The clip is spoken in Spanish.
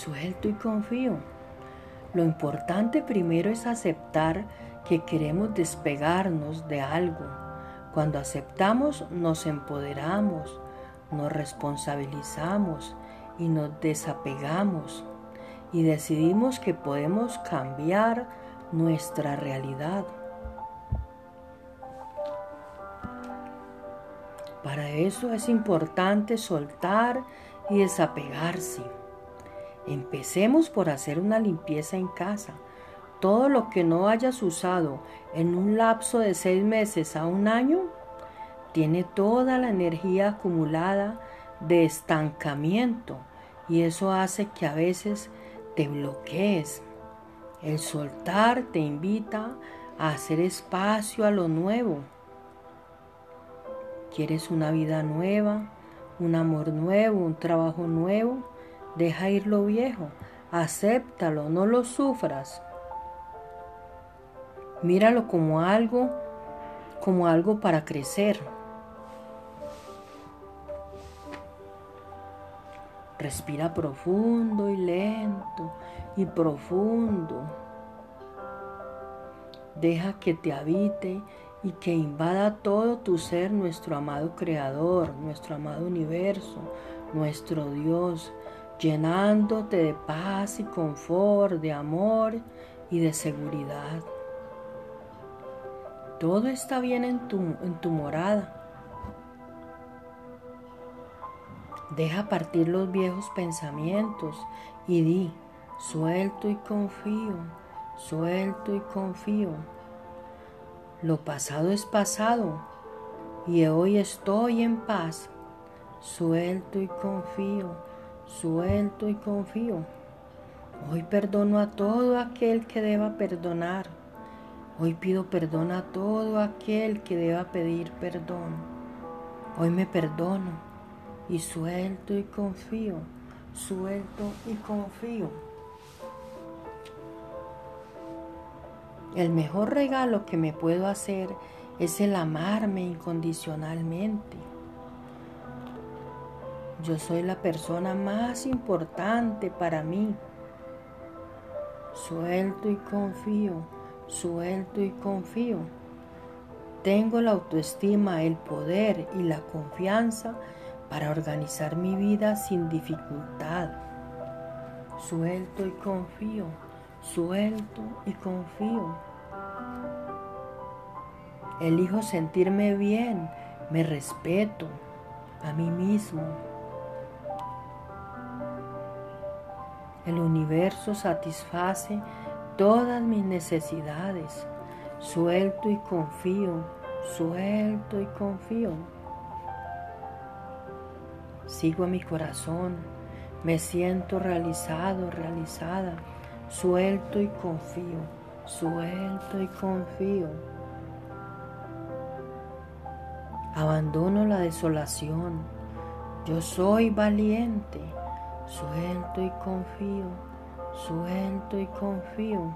suelto y confío. Lo importante primero es aceptar que queremos despegarnos de algo. Cuando aceptamos nos empoderamos, nos responsabilizamos y nos desapegamos y decidimos que podemos cambiar nuestra realidad. Para eso es importante soltar y desapegarse. Empecemos por hacer una limpieza en casa. Todo lo que no hayas usado en un lapso de seis meses a un año tiene toda la energía acumulada de estancamiento y eso hace que a veces te bloquees. El soltar te invita a hacer espacio a lo nuevo. ¿Quieres una vida nueva, un amor nuevo, un trabajo nuevo? Deja ir lo viejo, acéptalo, no lo sufras. Míralo como algo, como algo para crecer. Respira profundo y lento y profundo. Deja que te habite y que invada todo tu ser nuestro amado Creador, nuestro amado universo, nuestro Dios, llenándote de paz y confort, de amor y de seguridad. Todo está bien en tu, en tu morada. Deja partir los viejos pensamientos y di, suelto y confío, suelto y confío. Lo pasado es pasado y hoy estoy en paz. Suelto y confío, suelto y confío. Hoy perdono a todo aquel que deba perdonar. Hoy pido perdón a todo aquel que deba pedir perdón. Hoy me perdono y suelto y confío, suelto y confío. El mejor regalo que me puedo hacer es el amarme incondicionalmente. Yo soy la persona más importante para mí. Suelto y confío, suelto y confío. Tengo la autoestima, el poder y la confianza para organizar mi vida sin dificultad. Suelto y confío, suelto y confío. Elijo sentirme bien, me respeto a mí mismo. El universo satisface todas mis necesidades. Suelto y confío, suelto y confío. Sigo a mi corazón, me siento realizado, realizada, suelto y confío, suelto y confío. Abandono la desolación, yo soy valiente, suelto y confío, suelto y confío.